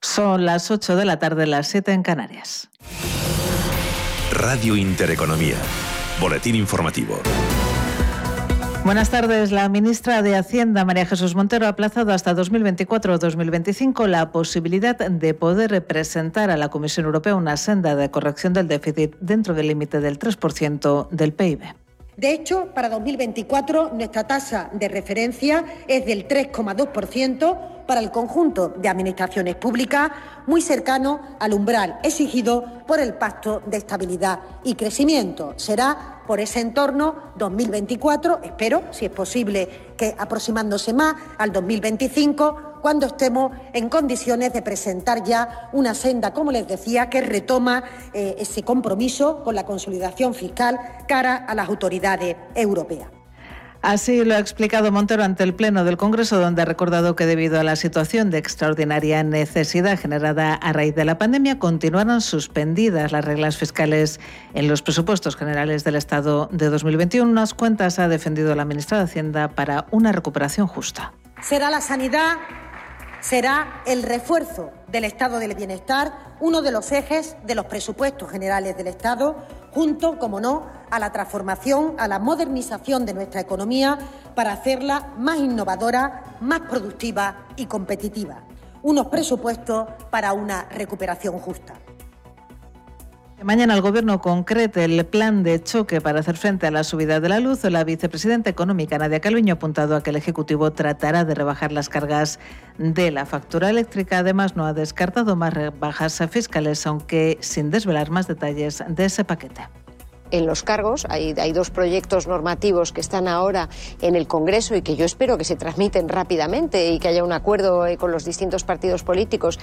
Son las 8 de la tarde, las 7 en Canarias. Radio Intereconomía. Boletín informativo. Buenas tardes. La ministra de Hacienda, María Jesús Montero, ha aplazado hasta 2024 o 2025 la posibilidad de poder presentar a la Comisión Europea una senda de corrección del déficit dentro del límite del 3% del PIB. De hecho, para 2024 nuestra tasa de referencia es del 3,2% para el conjunto de administraciones públicas, muy cercano al umbral exigido por el Pacto de Estabilidad y Crecimiento. Será por ese entorno 2024, espero, si es posible, que aproximándose más al 2025, cuando estemos en condiciones de presentar ya una senda, como les decía, que retoma eh, ese compromiso con la consolidación fiscal cara a las autoridades europeas. Así lo ha explicado Montero ante el Pleno del Congreso, donde ha recordado que debido a la situación de extraordinaria necesidad generada a raíz de la pandemia, continuaron suspendidas las reglas fiscales en los presupuestos generales del Estado de 2021. Unas cuentas ha defendido la ministra de Hacienda para una recuperación justa. Será la sanidad, será el refuerzo del estado del bienestar, uno de los ejes de los presupuestos generales del Estado, junto, como no, a la transformación, a la modernización de nuestra economía para hacerla más innovadora, más productiva y competitiva. Unos presupuestos para una recuperación justa. Mañana el Gobierno concrete el plan de choque para hacer frente a la subida de la luz. La vicepresidenta económica Nadia Calviño ha apuntado a que el Ejecutivo tratará de rebajar las cargas de la factura eléctrica. Además, no ha descartado más rebajas fiscales, aunque sin desvelar más detalles de ese paquete en los cargos. Hay, dos proyectos normativos que están ahora en el Congreso y que yo espero que se transmiten rápidamente y que haya un acuerdo eh, con los distintos partidos políticos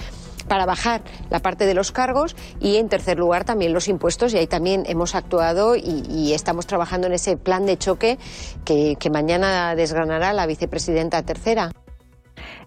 para bajar la parte de los cargos y en tercer lugar también los impuestos y ahí también hemos actuado y, estamos trabajando en ese plan de choque que, que mañana desgranará la vicepresidenta tercera.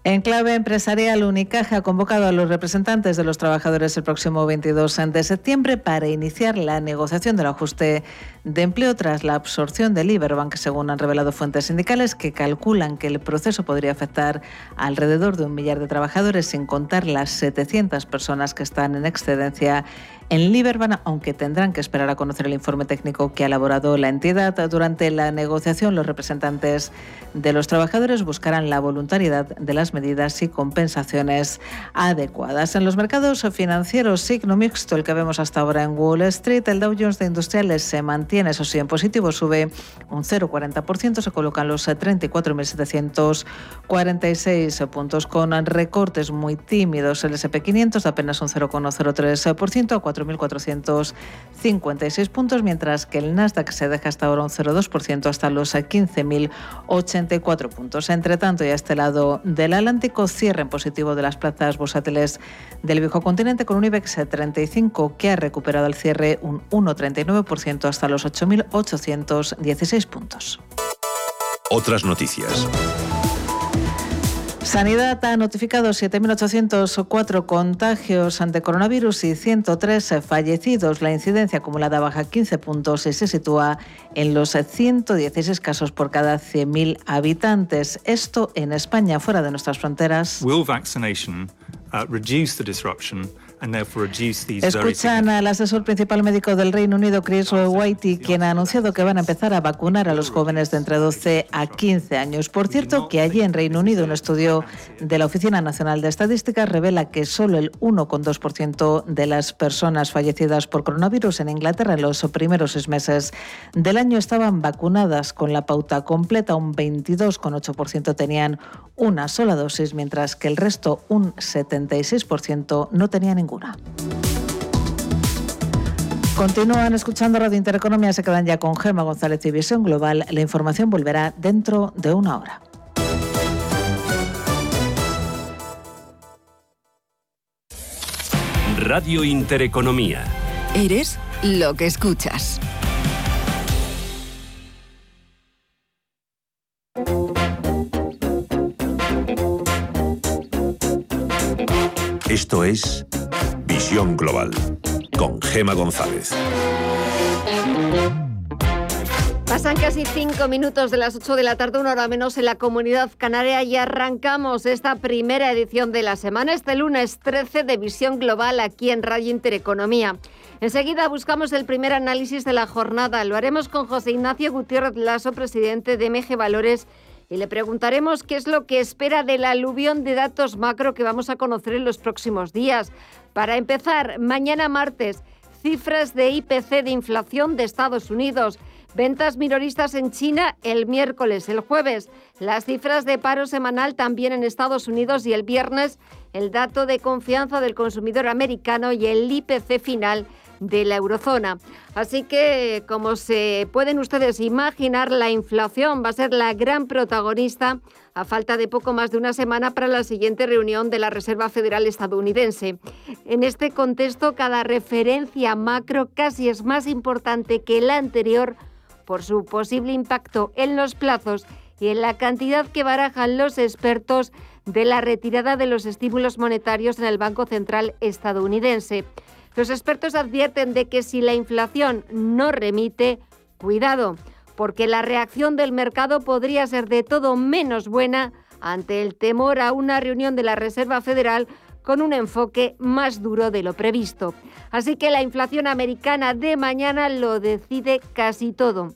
En clave empresarial, Unicaja ha convocado a los representantes de los trabajadores el próximo 22 de septiembre para iniciar la negociación del ajuste de empleo tras la absorción del Iberbank, según han revelado fuentes sindicales que calculan que el proceso podría afectar alrededor de un millar de trabajadores, sin contar las 700 personas que están en excedencia en Liberban, aunque tendrán que esperar a conocer el informe técnico que ha elaborado la entidad. Durante la negociación, los representantes de los trabajadores buscarán la voluntariedad de las medidas y compensaciones adecuadas. En los mercados financieros, signo mixto, el que vemos hasta ahora en Wall Street, el Dow Jones de Industriales se mantiene, eso sí, en positivo, sube un 0,40%, se colocan los 34.746 puntos con recortes muy tímidos. El SP500 de apenas un 0,03% a 4.456 puntos, mientras que el Nasdaq se deja hasta ahora un 0,2% hasta los 15.084 puntos. Entre tanto, y a este lado del Atlántico, cierre en positivo de las plazas bursátiles del viejo continente con un IBEX 35 que ha recuperado el cierre un 1,39% hasta los 8.816 puntos. Otras noticias. Sanidad ha notificado 7.804 contagios ante coronavirus y 103 fallecidos. La incidencia acumulada baja 15 puntos y se sitúa en los 116 casos por cada 100.000 habitantes. Esto en España, fuera de nuestras fronteras. Will vaccination uh, reduce the disruption Escuchan al asesor principal médico del Reino Unido, Chris Whitey, quien ha anunciado que van a empezar a vacunar a los jóvenes de entre 12 a 15 años. Por cierto, que allí en Reino Unido un estudio de la Oficina Nacional de Estadísticas revela que solo el 1,2% de las personas fallecidas por coronavirus en Inglaterra en los primeros seis meses del año estaban vacunadas con la pauta completa, un 22,8% tenían una sola dosis, mientras que el resto, un 76%, no tenían ninguna. Continúan escuchando Radio Intereconomía, se quedan ya con Gemma González y Visión Global. La información volverá dentro de una hora. Radio Intereconomía. Eres lo que escuchas. Esto es Visión Global con Gema González. Pasan casi cinco minutos de las 8 de la tarde, una hora menos en la comunidad canaria y arrancamos esta primera edición de la semana, este lunes 13 de Visión Global aquí en Radio Intereconomía. Enseguida buscamos el primer análisis de la jornada. Lo haremos con José Ignacio Gutiérrez Lasso, presidente de MG Valores, y le preguntaremos qué es lo que espera del aluvión de datos macro que vamos a conocer en los próximos días. Para empezar, mañana martes, cifras de IPC de inflación de Estados Unidos. Ventas minoristas en China el miércoles, el jueves. Las cifras de paro semanal también en Estados Unidos y el viernes el dato de confianza del consumidor americano y el IPC final de la eurozona. Así que, como se pueden ustedes imaginar, la inflación va a ser la gran protagonista a falta de poco más de una semana para la siguiente reunión de la Reserva Federal estadounidense. En este contexto, cada referencia macro casi es más importante que la anterior por su posible impacto en los plazos y en la cantidad que barajan los expertos de la retirada de los estímulos monetarios en el Banco Central estadounidense. Los expertos advierten de que si la inflación no remite, cuidado, porque la reacción del mercado podría ser de todo menos buena ante el temor a una reunión de la Reserva Federal con un enfoque más duro de lo previsto. Así que la inflación americana de mañana lo decide casi todo.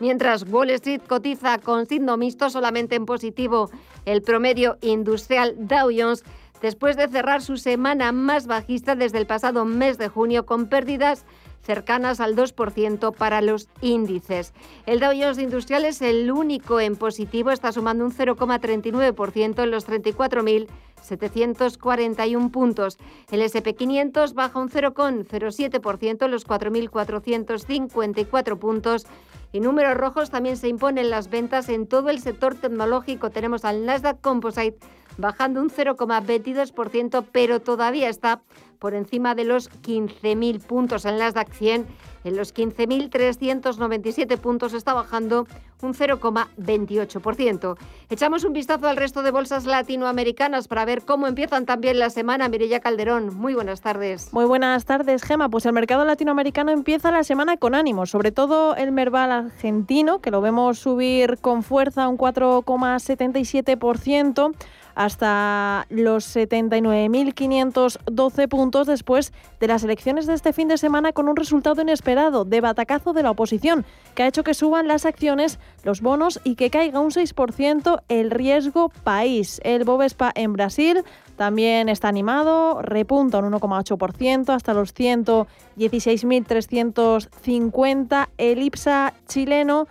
Mientras Wall Street cotiza con signo mixto solamente en positivo el promedio industrial Dow Jones, después de cerrar su semana más bajista desde el pasado mes de junio con pérdidas cercanas al 2% para los índices. El Dow Jones Industrial es el único en positivo, está sumando un 0,39% en los 34.741 puntos. El SP500 baja un 0,07% en los 4.454 puntos. Y números rojos también se imponen las ventas en todo el sector tecnológico. Tenemos al Nasdaq Composite bajando un 0,22%, pero todavía está por encima de los 15.000 puntos en las DAX 100. En los 15.397 puntos está bajando un 0,28%. Echamos un vistazo al resto de bolsas latinoamericanas para ver cómo empiezan también la semana. Mirella Calderón, muy buenas tardes. Muy buenas tardes, Gema. Pues el mercado latinoamericano empieza la semana con ánimo, sobre todo el Merval argentino, que lo vemos subir con fuerza un 4,77% hasta los 79.512 puntos después de las elecciones de este fin de semana con un resultado inesperado de batacazo de la oposición, que ha hecho que suban las acciones, los bonos y que caiga un 6% el riesgo país. El Bovespa en Brasil también está animado, repunta un 1,8% hasta los 116.350. El IPSA chileno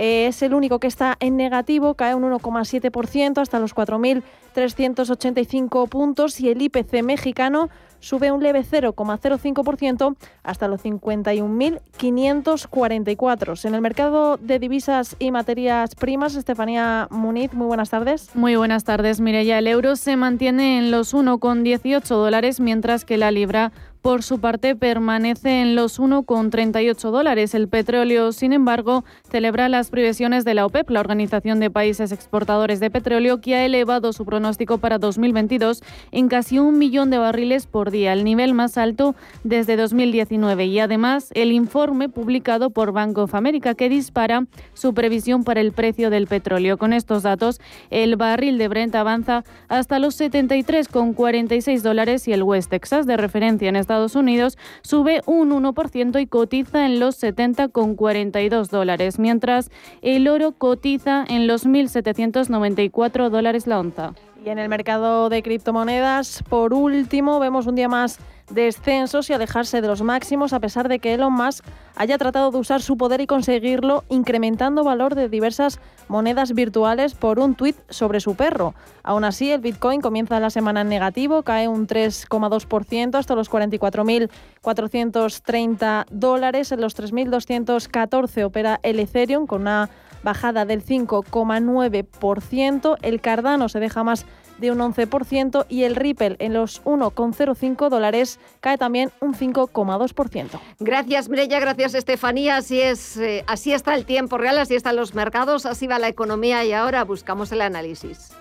es el único que está en negativo, cae un 1,7% hasta los 4.385 puntos y el IPC mexicano sube un leve 0,05% hasta los 51.544. En el mercado de divisas y materias primas, Estefanía Muniz, muy buenas tardes. Muy buenas tardes, Mireya. El euro se mantiene en los 1,18 dólares, mientras que la libra por su parte, permanece en los 1,38 dólares. El petróleo, sin embargo, celebra las previsiones de la OPEP, la Organización de Países Exportadores de Petróleo, que ha elevado su pronóstico para 2022 en casi un millón de barriles por día, el nivel más alto desde 2019. Y además, el informe publicado por Bank of America, que dispara su previsión para el precio del petróleo. Con estos datos, el barril de Brent avanza hasta los 73,46 dólares y el West Texas, de referencia en esta Estados Unidos sube un 1% y cotiza en los 70,42 dólares, mientras el oro cotiza en los 1.794 dólares la onza. Y en el mercado de criptomonedas, por último, vemos un día más descensos y alejarse de los máximos, a pesar de que Elon Musk haya tratado de usar su poder y conseguirlo incrementando valor de diversas monedas virtuales por un tuit sobre su perro. Aún así, el Bitcoin comienza la semana en negativo, cae un 3,2% hasta los 44.430 dólares. En los 3.214 opera el Ethereum con una bajada del 5,9%. El Cardano se deja más de un 11% y el Ripple en los 1,05 dólares cae también un 5,2%. Gracias Mireya, gracias Estefanía. Así es, eh, así está el tiempo real, así están los mercados, así va la economía y ahora buscamos el análisis.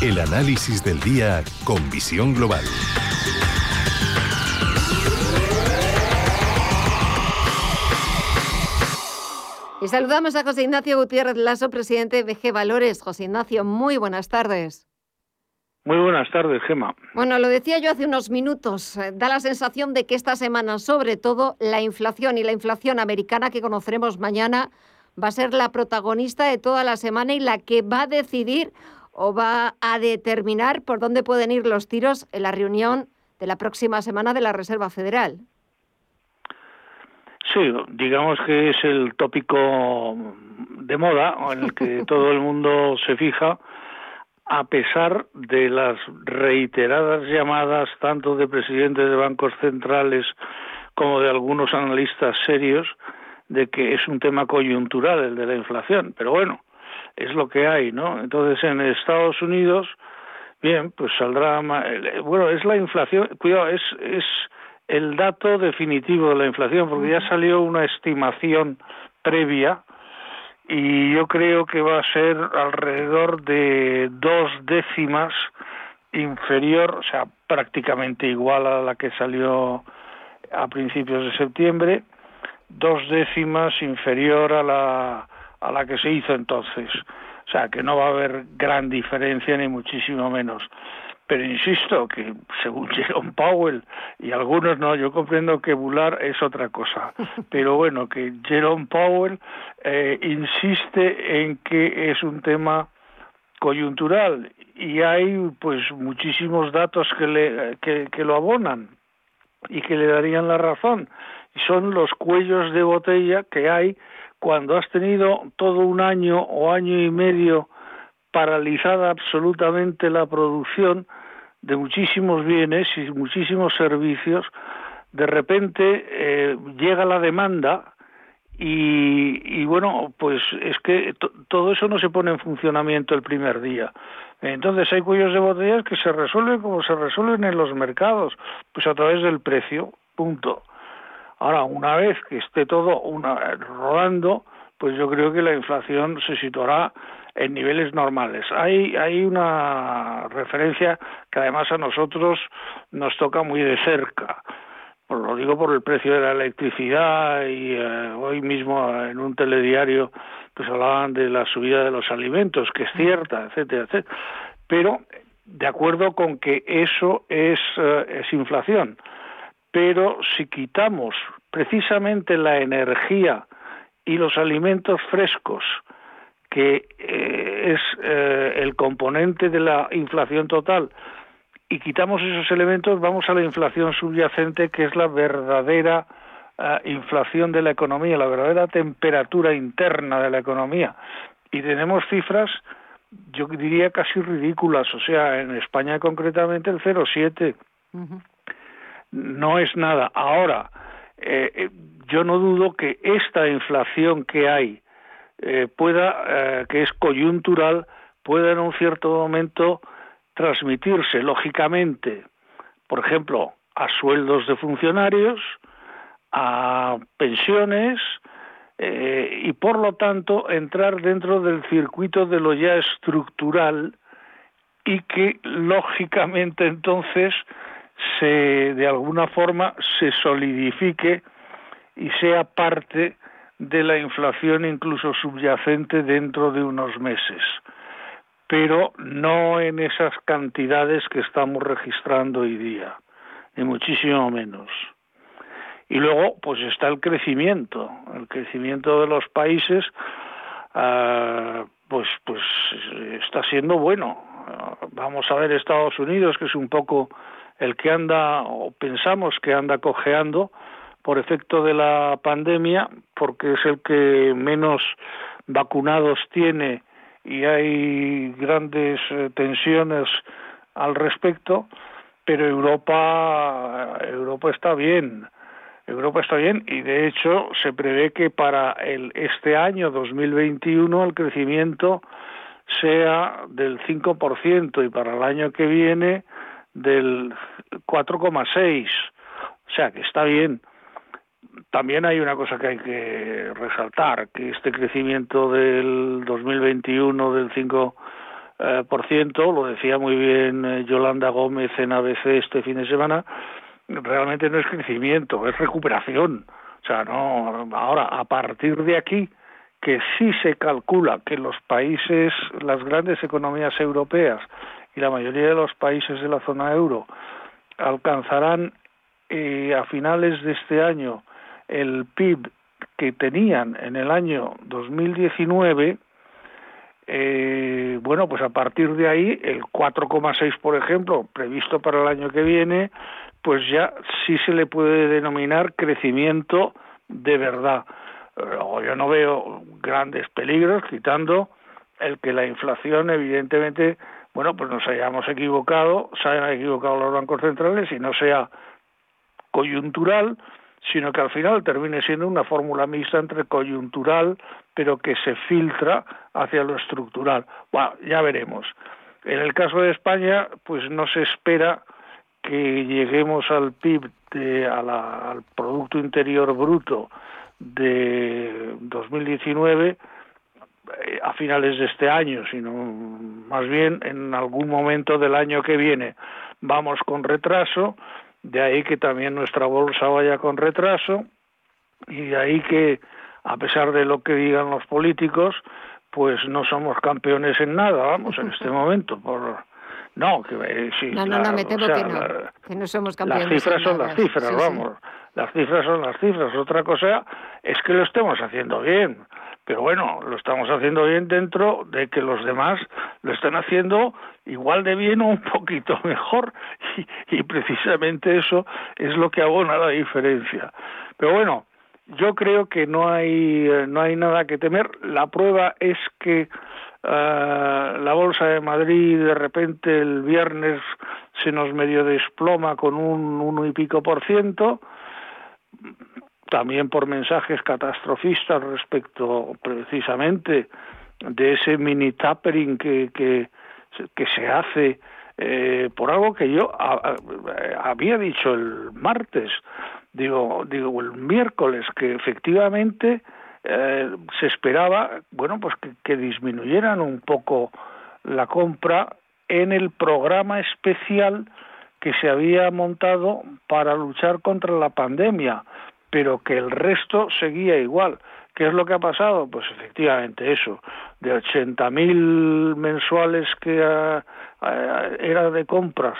El análisis del día con visión global. Y saludamos a José Ignacio Gutiérrez Lasso, presidente de BG Valores. José Ignacio, muy buenas tardes. Muy buenas tardes, Gema. Bueno, lo decía yo hace unos minutos. Eh, da la sensación de que esta semana, sobre todo, la inflación y la inflación americana que conoceremos mañana va a ser la protagonista de toda la semana y la que va a decidir o va a determinar por dónde pueden ir los tiros en la reunión de la próxima semana de la Reserva Federal. Sí, digamos que es el tópico de moda en el que todo el mundo se fija, a pesar de las reiteradas llamadas tanto de presidentes de bancos centrales como de algunos analistas serios de que es un tema coyuntural el de la inflación. Pero bueno, es lo que hay, ¿no? Entonces en Estados Unidos, bien, pues saldrá, bueno, es la inflación, cuidado, es, es el dato definitivo de la inflación, porque ya salió una estimación previa y yo creo que va a ser alrededor de dos décimas inferior, o sea, prácticamente igual a la que salió a principios de septiembre, dos décimas inferior a la, a la que se hizo entonces. O sea, que no va a haber gran diferencia ni muchísimo menos. Pero insisto que según Jerome Powell y algunos no, yo comprendo que Bular es otra cosa, pero bueno, que Jerome Powell eh, insiste en que es un tema coyuntural y hay pues muchísimos datos que, le, que, que lo abonan y que le darían la razón y son los cuellos de botella que hay cuando has tenido todo un año o año y medio paralizada absolutamente la producción de muchísimos bienes y muchísimos servicios, de repente eh, llega la demanda y, bueno, pues es que todo eso no se pone en funcionamiento el primer día. Entonces hay cuellos de botellas que se resuelven como se resuelven en los mercados, pues a través del precio, punto. Ahora, una vez que esté todo una, rodando, pues yo creo que la inflación se situará en niveles normales. Hay, hay una referencia que además a nosotros nos toca muy de cerca. Pues lo digo por el precio de la electricidad y eh, hoy mismo en un telediario pues hablaban de la subida de los alimentos, que es cierta, etcétera, etcétera. Pero de acuerdo con que eso es, eh, es inflación. Pero si quitamos precisamente la energía y los alimentos frescos que eh, es eh, el componente de la inflación total, y quitamos esos elementos, vamos a la inflación subyacente, que es la verdadera eh, inflación de la economía, la verdadera temperatura interna de la economía. Y tenemos cifras, yo diría casi ridículas, o sea, en España concretamente el 0,7. No es nada. Ahora, yo no dudo que esta inflación que hay, eh, pueda, eh, que es coyuntural, pueda en un cierto momento transmitirse lógicamente, por ejemplo, a sueldos de funcionarios, a pensiones eh, y por lo tanto entrar dentro del circuito de lo ya estructural y que lógicamente entonces se de alguna forma se solidifique y sea parte de la inflación incluso subyacente dentro de unos meses, pero no en esas cantidades que estamos registrando hoy día, ni muchísimo menos. Y luego, pues está el crecimiento, el crecimiento de los países, ah, pues, pues está siendo bueno. Vamos a ver Estados Unidos, que es un poco el que anda, o pensamos que anda cojeando, por efecto de la pandemia, porque es el que menos vacunados tiene y hay grandes eh, tensiones al respecto, pero Europa Europa está bien. Europa está bien y de hecho se prevé que para el este año 2021 el crecimiento sea del 5% y para el año que viene del 4,6. O sea, que está bien también hay una cosa que hay que resaltar, que este crecimiento del 2021 del 5%, eh, por ciento, lo decía muy bien eh, Yolanda Gómez en ABC este fin de semana, realmente no es crecimiento, es recuperación. O sea, no, ahora a partir de aquí, que sí se calcula que los países, las grandes economías europeas y la mayoría de los países de la zona euro alcanzarán eh, a finales de este año el PIB que tenían en el año 2019, eh, bueno, pues a partir de ahí, el 4,6, por ejemplo, previsto para el año que viene, pues ya sí se le puede denominar crecimiento de verdad. Luego yo no veo grandes peligros, quitando el que la inflación, evidentemente, bueno, pues nos hayamos equivocado, se hayan equivocado los bancos centrales y no sea coyuntural, sino que al final termine siendo una fórmula mixta entre coyuntural, pero que se filtra hacia lo estructural. Bueno, ya veremos. En el caso de España, pues no se espera que lleguemos al PIB, de, al Producto Interior Bruto de 2019 eh, a finales de este año, sino más bien en algún momento del año que viene. Vamos con retraso, de ahí que también nuestra bolsa vaya con retraso y de ahí que a pesar de lo que digan los políticos, pues no somos campeones en nada, vamos, en este momento. Por... No, que eh, sí. No, no, no, me temo que no, que no somos campeones. Las cifras son las cifras, vamos. Las cifras son las cifras. Otra cosa es que lo estemos haciendo bien. Pero bueno, lo estamos haciendo bien dentro de que los demás lo están haciendo igual de bien o un poquito mejor. Y, precisamente eso es lo que abona la diferencia. Pero bueno, yo creo que no hay, eh, no hay nada que temer. La prueba es que eh, la Bolsa de Madrid de repente el viernes se nos medio desploma con un uno y pico por ciento también por mensajes catastrofistas respecto precisamente de ese mini tapering que, que, se hace eh, por algo que yo había dicho el martes, digo, digo el miércoles, que efectivamente eh, se esperaba, bueno, pues que disminuyeran un poco la compra en el programa especial que se había montado para luchar contra la pandemia pero que el resto seguía igual. ¿Qué es lo que ha pasado? Pues efectivamente eso, de 80.000 mensuales que uh, era de compras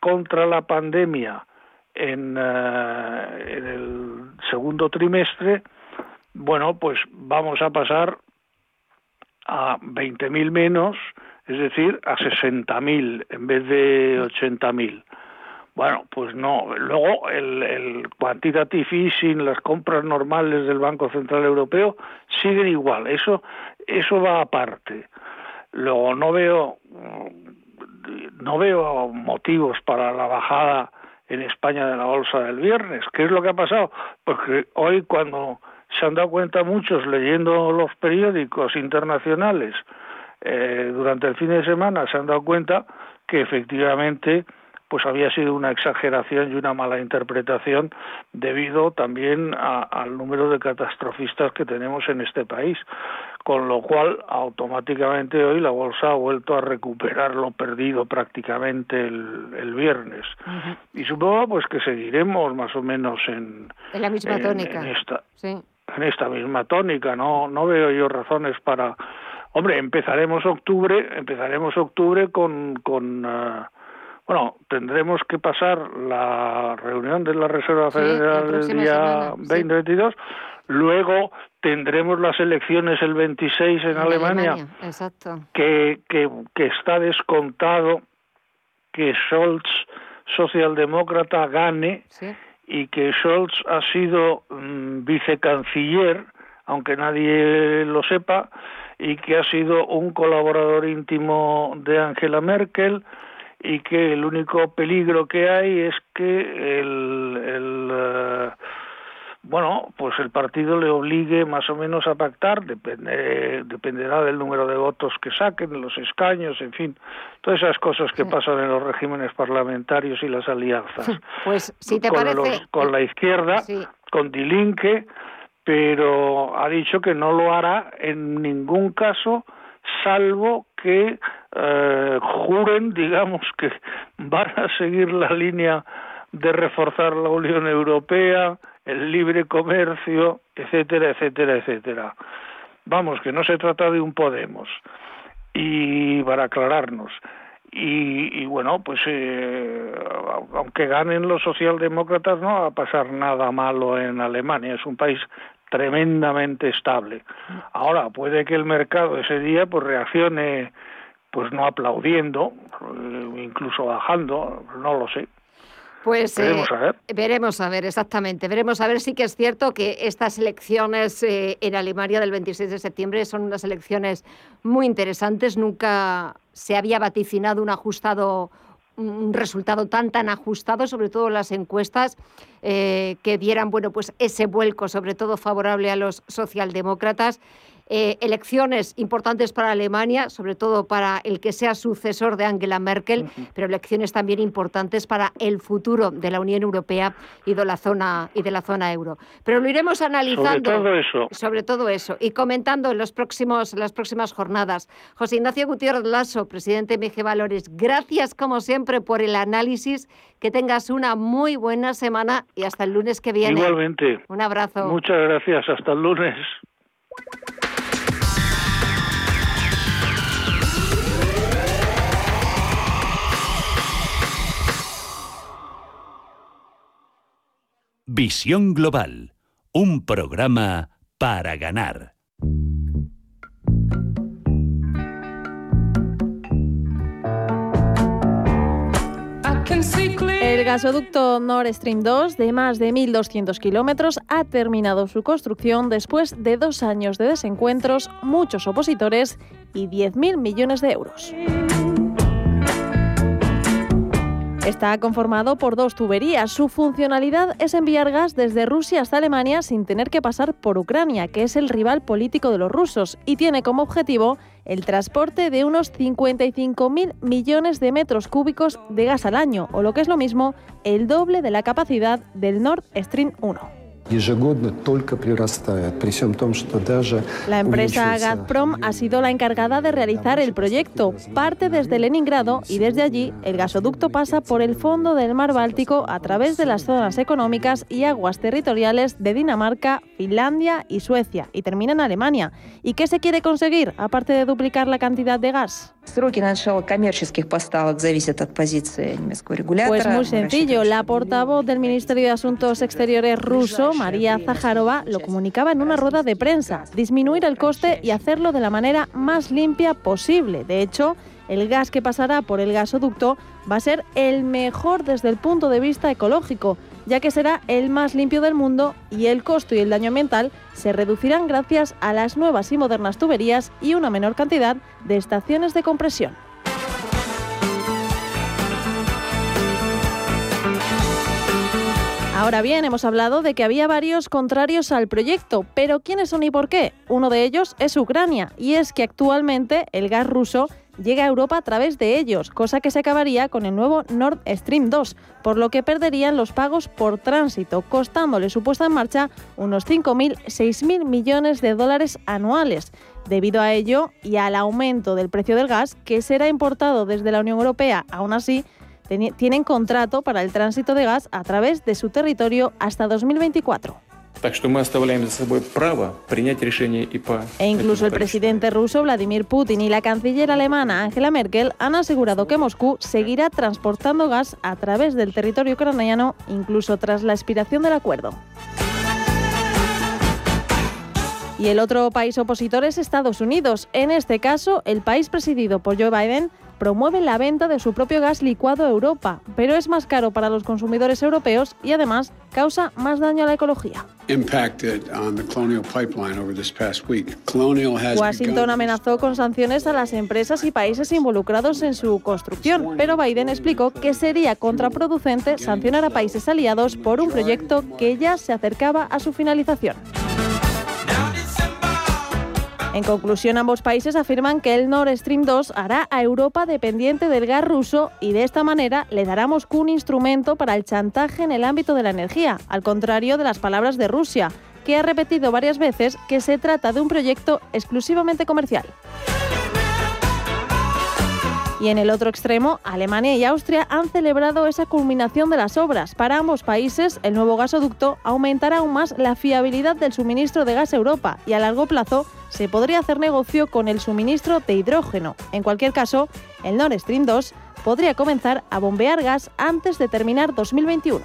contra la pandemia en, en el segundo trimestre, bueno, pues vamos a pasar a 20.000 menos, es decir, a 60.000 en vez de 80.000. Bueno, pues no. Luego el, el quantitative easing, las compras normales del Banco Central Europeo siguen igual. Eso, eso va aparte. Luego no veo, no veo motivos para la bajada en España de la bolsa del viernes. ¿Qué es lo que ha pasado? Porque hoy cuando se han dado cuenta muchos leyendo los periódicos internacionales eh, durante el fin de semana se han dado cuenta que efectivamente pues había sido una exageración y una mala interpretación debido también al número de catastrofistas que tenemos en este país, con lo cual automáticamente hoy la bolsa ha vuelto a recuperar lo perdido prácticamente el, viernes. Y supongo pues que seguiremos más o menos en, la misma tónica. esta, en esta misma tónica, no, no veo yo razones para Hombre, empezaremos octubre, empezaremos octubre con, con ah, bueno, tendremos que pasar la reunión de la Reserva Federal el día 2022. Luego tendremos las elecciones el 26 en, Alemania, Exacto. Que, que, que está descontado que Scholz, socialdemócrata, gane y que Scholz ha sido mm, vicecanciller, aunque nadie lo sepa, y que ha sido un colaborador íntimo de Angela Merkel y que el único peligro que hay es que el, el eh, bueno, pues el partido le obligue más o menos a pactar, depende, dependerá del número de votos que saquen, de los escaños, en fin, todas esas cosas que pasan en los regímenes parlamentarios y las alianzas. Pues si te con, parece... con la izquierda, con Dilinque, pero ha dicho que no lo hará en ningún caso salvo que eh, juren, digamos, que van a seguir la línea de reforzar la Unión Europea, el libre comercio, etcétera, etcétera, etcétera. vamos, que no se trata de un Podemos. Y para aclararnos, y, bueno, pues eh, aunque ganen los socialdemócratas, no va a pasar nada malo en Alemania. Es un país tremendamente estable. Ahora, puede que el mercado ese día pues reaccione pues no aplaudiendo, eh, incluso bajando, no lo sé. Pues veremos a ver. Veremos a ver, exactamente. Veremos a ver si que es cierto que estas elecciones eh, en Alemania del 26 de septiembre son unas elecciones muy interesantes. Nunca se había vaticinado un ajustado un resultado tan tan ajustado, sobre todo las encuestas, eh, que dieran bueno pues ese vuelco, sobre todo favorable a los socialdemócratas. Eh, elecciones importantes para Alemania, sobre todo para el que sea sucesor de Angela Merkel, pero elecciones también importantes para el futuro de la Unión Europea y de la zona y de la zona euro. Pero lo iremos analizando sobre todo eso, sobre todo eso y comentando en los próximos las próximas jornadas. José Ignacio Gutiérrez Lasso, presidente de MG Valores, gracias como siempre por el análisis. Que tengas una muy buena semana y hasta el lunes que viene. Igualmente. Un abrazo. Muchas gracias. Hasta el lunes. Visión Global, un programa para ganar. El gasoducto Nord Stream 2, de más de 1.200 kilómetros, ha terminado su construcción después de dos años de desencuentros, muchos opositores y 10.000 millones de euros. Está conformado por dos tuberías. Su funcionalidad es enviar gas desde Rusia hasta Alemania sin tener que pasar por Ucrania, que es el rival político de los rusos, y tiene como objetivo el transporte de unos 55.000 millones de metros cúbicos de gas al año, o lo que es lo mismo, el doble de la capacidad del Nord Stream 1. La empresa Gazprom ha sido la encargada de realizar el proyecto. Parte desde Leningrado y desde allí el gasoducto pasa por el fondo del mar Báltico a través de las zonas económicas y aguas territoriales de Dinamarca, Finlandia y Suecia y termina en Alemania. ¿Y qué se quiere conseguir aparte de duplicar la cantidad de gas? Pues muy sencillo. La portavoz del Ministerio de Asuntos Exteriores ruso, María Zaharova, lo comunicaba en una rueda de prensa. Disminuir el coste y hacerlo de la manera más limpia posible. De hecho, el gas que pasará por el gasoducto va a ser el mejor desde el punto de vista ecológico, ya que será el más limpio del mundo y el costo y el daño ambiental se reducirán gracias a las nuevas y modernas tuberías y una menor cantidad de estaciones de compresión. Ahora bien, hemos hablado de que había varios contrarios al proyecto, pero ¿quiénes son y por qué? Uno de ellos es Ucrania, y es que actualmente el gas ruso llega a Europa a través de ellos, cosa que se acabaría con el nuevo Nord Stream 2, por lo que perderían los pagos por tránsito, costándole su puesta en marcha unos 5.000, 6.000 millones de dólares anuales. Debido a ello y al aumento del precio del gas, que será importado desde la Unión Europea, aún así, tienen contrato para el tránsito de gas a través de su territorio hasta 2024. E incluso el presidente ruso Vladimir Putin y la canciller alemana Angela Merkel han asegurado que Moscú seguirá transportando gas a través del territorio ucraniano incluso tras la expiración del acuerdo. Y el otro país opositor es Estados Unidos. En este caso, el país presidido por Joe Biden promueve la venta de su propio gas licuado a Europa, pero es más caro para los consumidores europeos y además causa más daño a la ecología. Washington amenazó con sanciones a las empresas y países involucrados en su construcción, pero Biden explicó que sería contraproducente sancionar a países aliados por un proyecto que ya se acercaba a su finalización. En conclusión, ambos países afirman que el Nord Stream 2 hará a Europa dependiente del gas ruso y de esta manera le dará Moscú un instrumento para el chantaje en el ámbito de la energía, al contrario de las palabras de Rusia, que ha repetido varias veces que se trata de un proyecto exclusivamente comercial. Y en el otro extremo, Alemania y Austria han celebrado esa culminación de las obras. Para ambos países, el nuevo gasoducto aumentará aún más la fiabilidad del suministro de gas a Europa y a largo plazo se podría hacer negocio con el suministro de hidrógeno. En cualquier caso, el Nord Stream 2 podría comenzar a bombear gas antes de terminar 2021.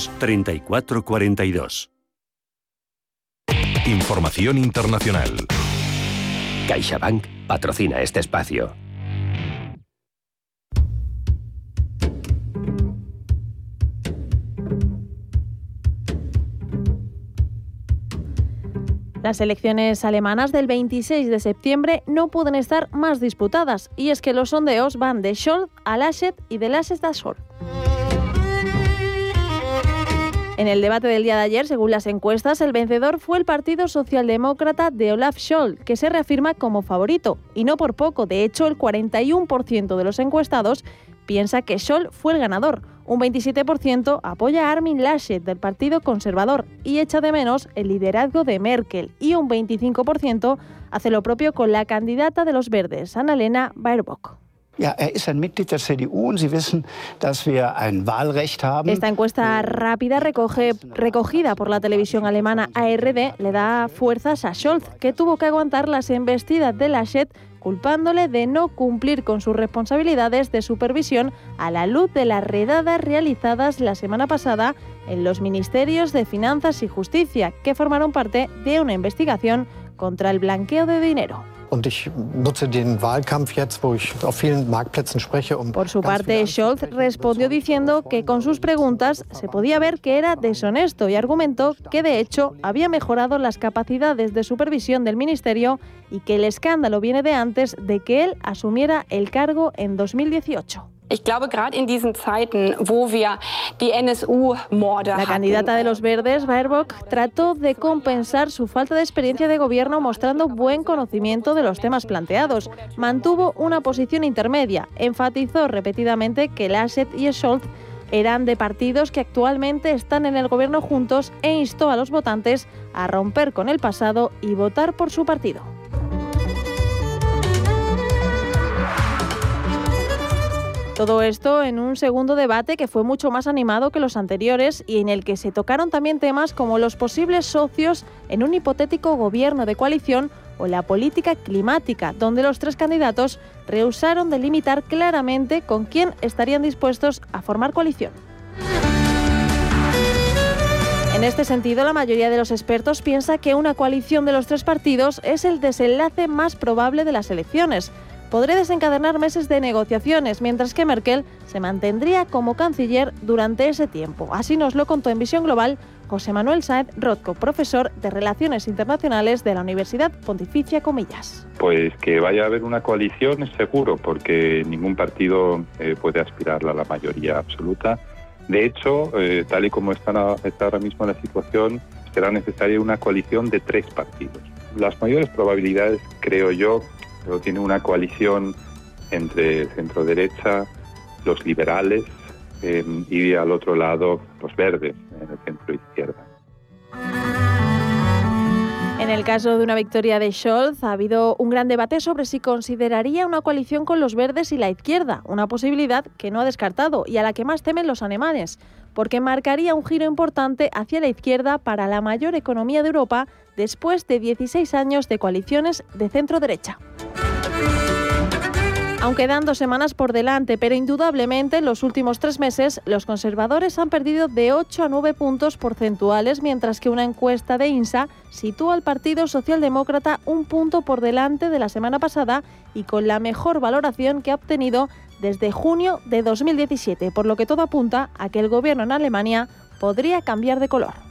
3442. Información internacional. CaixaBank patrocina este espacio. Las elecciones alemanas del 26 de septiembre no pueden estar más disputadas, y es que los sondeos van de Scholz a Laschet y de Laschet a Scholz. En el debate del día de ayer, según las encuestas, el vencedor fue el Partido Socialdemócrata de Olaf Scholz, que se reafirma como favorito, y no por poco. De hecho, el 41% de los encuestados piensa que Scholz fue el ganador. Un 27% apoya a Armin Laschet del Partido Conservador y echa de menos el liderazgo de Merkel. Y un 25% hace lo propio con la candidata de los Verdes, Annalena Baerbock. Esta encuesta rápida recoge, recogida por la televisión alemana ARD le da fuerzas a Scholz, que tuvo que aguantar las embestidas de Laschet culpándole de no cumplir con sus responsabilidades de supervisión a la luz de las redadas realizadas la semana pasada en los ministerios de Finanzas y Justicia, que formaron parte de una investigación contra el blanqueo de dinero. Und ich nutze den Wahlkampf jetzt, wo ich auf vielen Marktplätzen spreche, um Por su parte, Scholz respondió diciendo que con sus preguntas se podía ver que era deshonesto y argumentó que de hecho había mejorado las capacidades de supervisión del ministerio y que el escándalo viene de antes de que él asumiera el cargo en 2018. La candidata de los Verdes, Baerbock, trató de compensar su falta de experiencia de gobierno mostrando buen conocimiento de los temas planteados. Mantuvo una posición intermedia, enfatizó repetidamente que Laschet y Scholz eran de partidos que actualmente están en el gobierno juntos e instó a los votantes a romper con el pasado y votar por su partido. Todo esto en un segundo debate que fue mucho más animado que los anteriores y en el que se tocaron también temas como los posibles socios en un hipotético gobierno de coalición o la política climática, donde los tres candidatos rehusaron delimitar claramente con quién estarían dispuestos a formar coalición. En este sentido, la mayoría de los expertos piensa que una coalición de los tres partidos es el desenlace más probable de las elecciones podría desencadenar meses de negociaciones, mientras que Merkel se mantendría como canciller durante ese tiempo. Así nos lo contó en Visión Global José Manuel Saez Rothko, profesor de Relaciones Internacionales de la Universidad Pontificia Comillas. Pues que vaya a haber una coalición es seguro, porque ningún partido eh, puede aspirar a la mayoría absoluta. De hecho, eh, tal y como está ahora mismo la situación, será necesaria una coalición de tres partidos. Las mayores probabilidades, creo yo, pero tiene una coalición entre centro derecha, los liberales eh, y al otro lado los verdes, en el centro izquierda. En el caso de una victoria de Scholz, ha habido un gran debate sobre si consideraría una coalición con los verdes y la izquierda, una posibilidad que no ha descartado y a la que más temen los alemanes, porque marcaría un giro importante hacia la izquierda para la mayor economía de Europa después de 16 años de coaliciones de centro-derecha. Aunque dan dos semanas por delante, pero indudablemente en los últimos tres meses los conservadores han perdido de 8 a 9 puntos porcentuales, mientras que una encuesta de INSA sitúa al Partido Socialdemócrata un punto por delante de la semana pasada y con la mejor valoración que ha obtenido desde junio de 2017, por lo que todo apunta a que el gobierno en Alemania podría cambiar de color.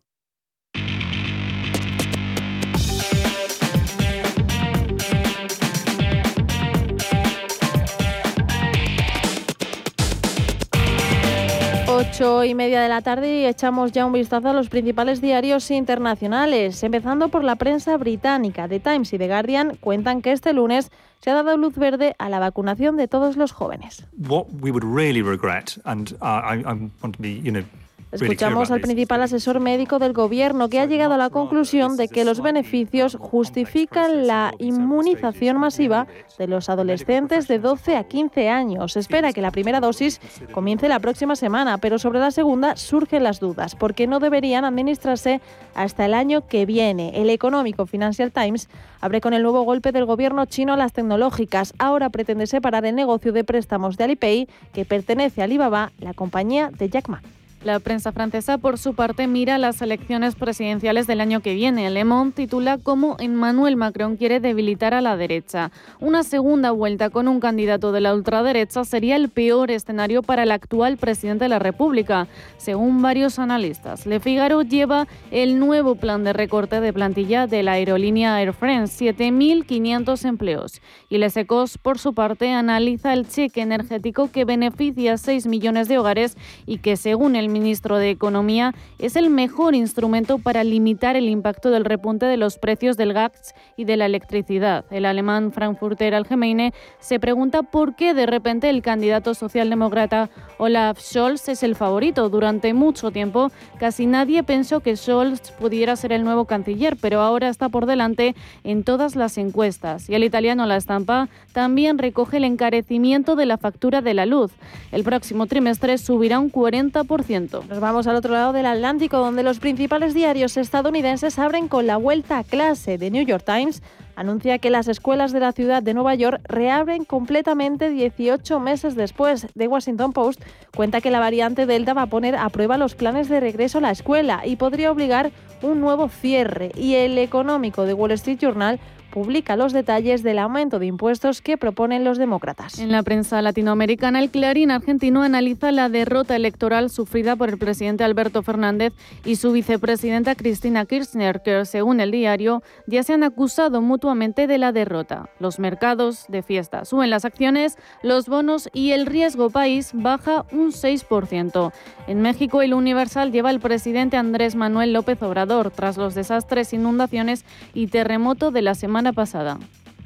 8 y media de la tarde y echamos ya un vistazo a los principales diarios internacionales. Empezando por la prensa británica. The Times y The Guardian cuentan que este lunes se ha dado luz verde a la vacunación de todos los jóvenes. What we would really regret, and I, I want to be, you know, Escuchamos al principal asesor médico del gobierno que ha llegado a la conclusión de que los beneficios justifican la inmunización masiva de los adolescentes de 12 a 15 años. Se espera que la primera dosis comience la próxima semana, pero sobre la segunda surgen las dudas, porque no deberían administrarse hasta el año que viene. El económico Financial Times abre con el nuevo golpe del gobierno chino a las tecnológicas. Ahora pretende separar el negocio de préstamos de Alipay, que pertenece a Alibaba, la compañía de Jack Ma. La prensa francesa, por su parte, mira las elecciones presidenciales del año que viene. Le Monde titula cómo Emmanuel Macron quiere debilitar a la derecha. Una segunda vuelta con un candidato de la ultraderecha sería el peor escenario para el actual presidente de la República, según varios analistas. Le Figaro lleva el nuevo plan de recorte de plantilla de la aerolínea Air France, 7.500 empleos. Y Les Ecos, por su parte, analiza el cheque energético que beneficia a 6 millones de hogares y que, según el ministro de Economía, es el mejor instrumento para limitar el impacto del repunte de los precios del gas y de la electricidad. El alemán Frankfurter Allgemeine se pregunta por qué de repente el candidato socialdemócrata Olaf Scholz es el favorito. Durante mucho tiempo casi nadie pensó que Scholz pudiera ser el nuevo canciller, pero ahora está por delante en todas las encuestas. Y el italiano La Estampa también recoge el encarecimiento de la factura de la luz. El próximo trimestre subirá un 40%. Nos vamos al otro lado del Atlántico, donde los principales diarios estadounidenses abren con la vuelta a clase. de New York Times anuncia que las escuelas de la ciudad de Nueva York reabren completamente 18 meses después. The Washington Post cuenta que la variante Delta va a poner a prueba los planes de regreso a la escuela y podría obligar un nuevo cierre. Y el económico de Wall Street Journal publica los detalles del aumento de impuestos que proponen los demócratas. En la prensa latinoamericana, el Clarín argentino analiza la derrota electoral sufrida por el presidente Alberto Fernández y su vicepresidenta Cristina Kirchner, que según el diario ya se han acusado mutuamente de la derrota. Los mercados de fiesta suben las acciones, los bonos y el riesgo país baja un 6%. En México, el Universal lleva al presidente Andrés Manuel López Obrador tras los desastres, inundaciones y terremoto de la semana pasada.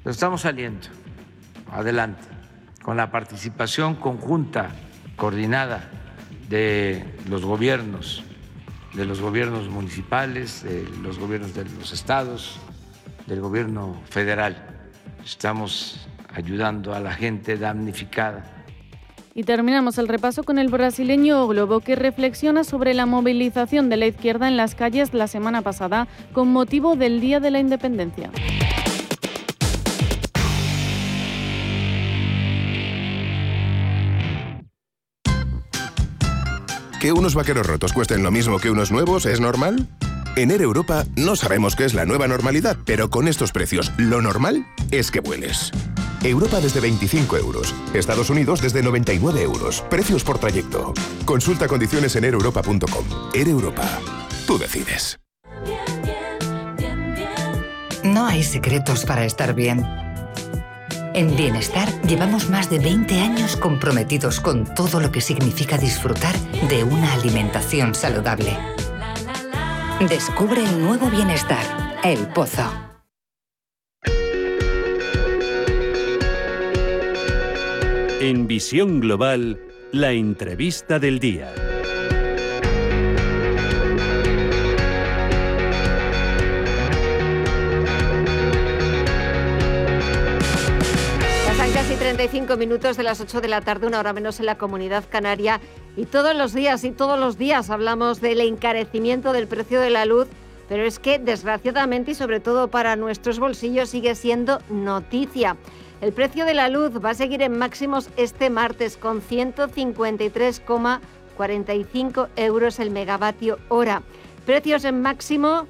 estamos saliendo adelante con la participación conjunta, coordinada de los gobiernos, de los gobiernos municipales, de los gobiernos de los estados, del gobierno federal. Estamos ayudando a la gente damnificada. Y terminamos el repaso con el brasileño Globo, que reflexiona sobre la movilización de la izquierda en las calles la semana pasada con motivo del Día de la Independencia. ¿Que unos vaqueros rotos cuesten lo mismo que unos nuevos es normal? En Air Europa no sabemos qué es la nueva normalidad, pero con estos precios, lo normal es que vueles. Europa desde 25 euros. Estados Unidos desde 99 euros. Precios por trayecto. Consulta condiciones en aereuropa.com. Air Europa. Tú decides. No hay secretos para estar bien. En Bienestar llevamos más de 20 años comprometidos con todo lo que significa disfrutar de una alimentación saludable. Descubre el nuevo Bienestar, El Pozo. En Visión Global, la entrevista del día. Y 35 minutos de las 8 de la tarde, una hora menos en la comunidad canaria. Y todos los días y todos los días hablamos del encarecimiento del precio de la luz, pero es que desgraciadamente y sobre todo para nuestros bolsillos sigue siendo noticia. El precio de la luz va a seguir en máximos este martes con 153,45 euros el megavatio hora. Precios en máximo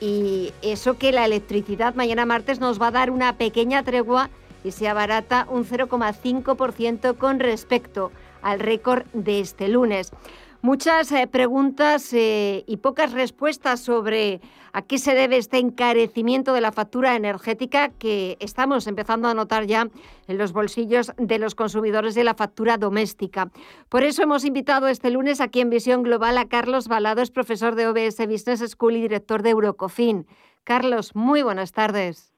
y eso que la electricidad mañana martes nos va a dar una pequeña tregua y se abarata un 0,5% con respecto al récord de este lunes. Muchas eh, preguntas eh, y pocas respuestas sobre a qué se debe este encarecimiento de la factura energética que estamos empezando a notar ya en los bolsillos de los consumidores de la factura doméstica. Por eso hemos invitado este lunes aquí en Visión Global a Carlos Valados, profesor de OBS Business School y director de Eurocofin. Carlos, muy buenas tardes.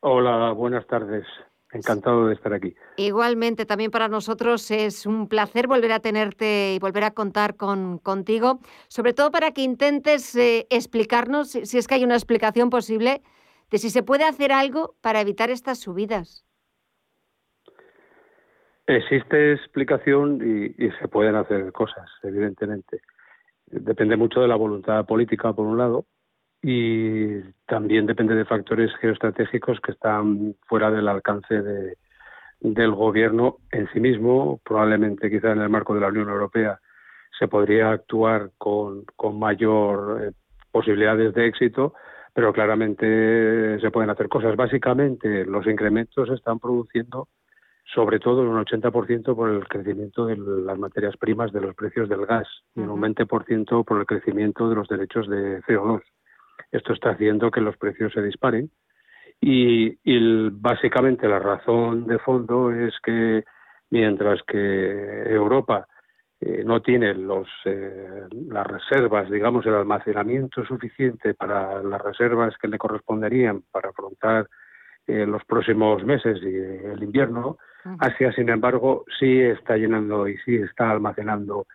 Hola, buenas tardes. Encantado de estar aquí. Igualmente, también para nosotros es un placer volver a tenerte y volver a contar con, contigo, sobre todo para que intentes eh, explicarnos, si es que hay una explicación posible, de si se puede hacer algo para evitar estas subidas. Existe explicación y, y se pueden hacer cosas, evidentemente. Depende mucho de la voluntad política, por un lado, y también depende de factores geoestratégicos que están fuera del alcance de, del gobierno en sí mismo, probablemente quizá en el marco de la Unión Europea se podría actuar con, con mayor eh, posibilidades de éxito, pero claramente se pueden hacer cosas. Básicamente los incrementos se están produciendo sobre todo un 80% por el crecimiento de las materias primas de los precios del gas y un 20% por el crecimiento de los derechos de CO2. Esto está haciendo que los precios se disparen. Y, básicamente la razón de fondo es que mientras que Europa eh, no tiene los, eh, las reservas, digamos, el almacenamiento suficiente para las reservas que le corresponderían para afrontar eh, los próximos meses y el invierno, Asia, sin embargo, sí está llenando y sí está almacenando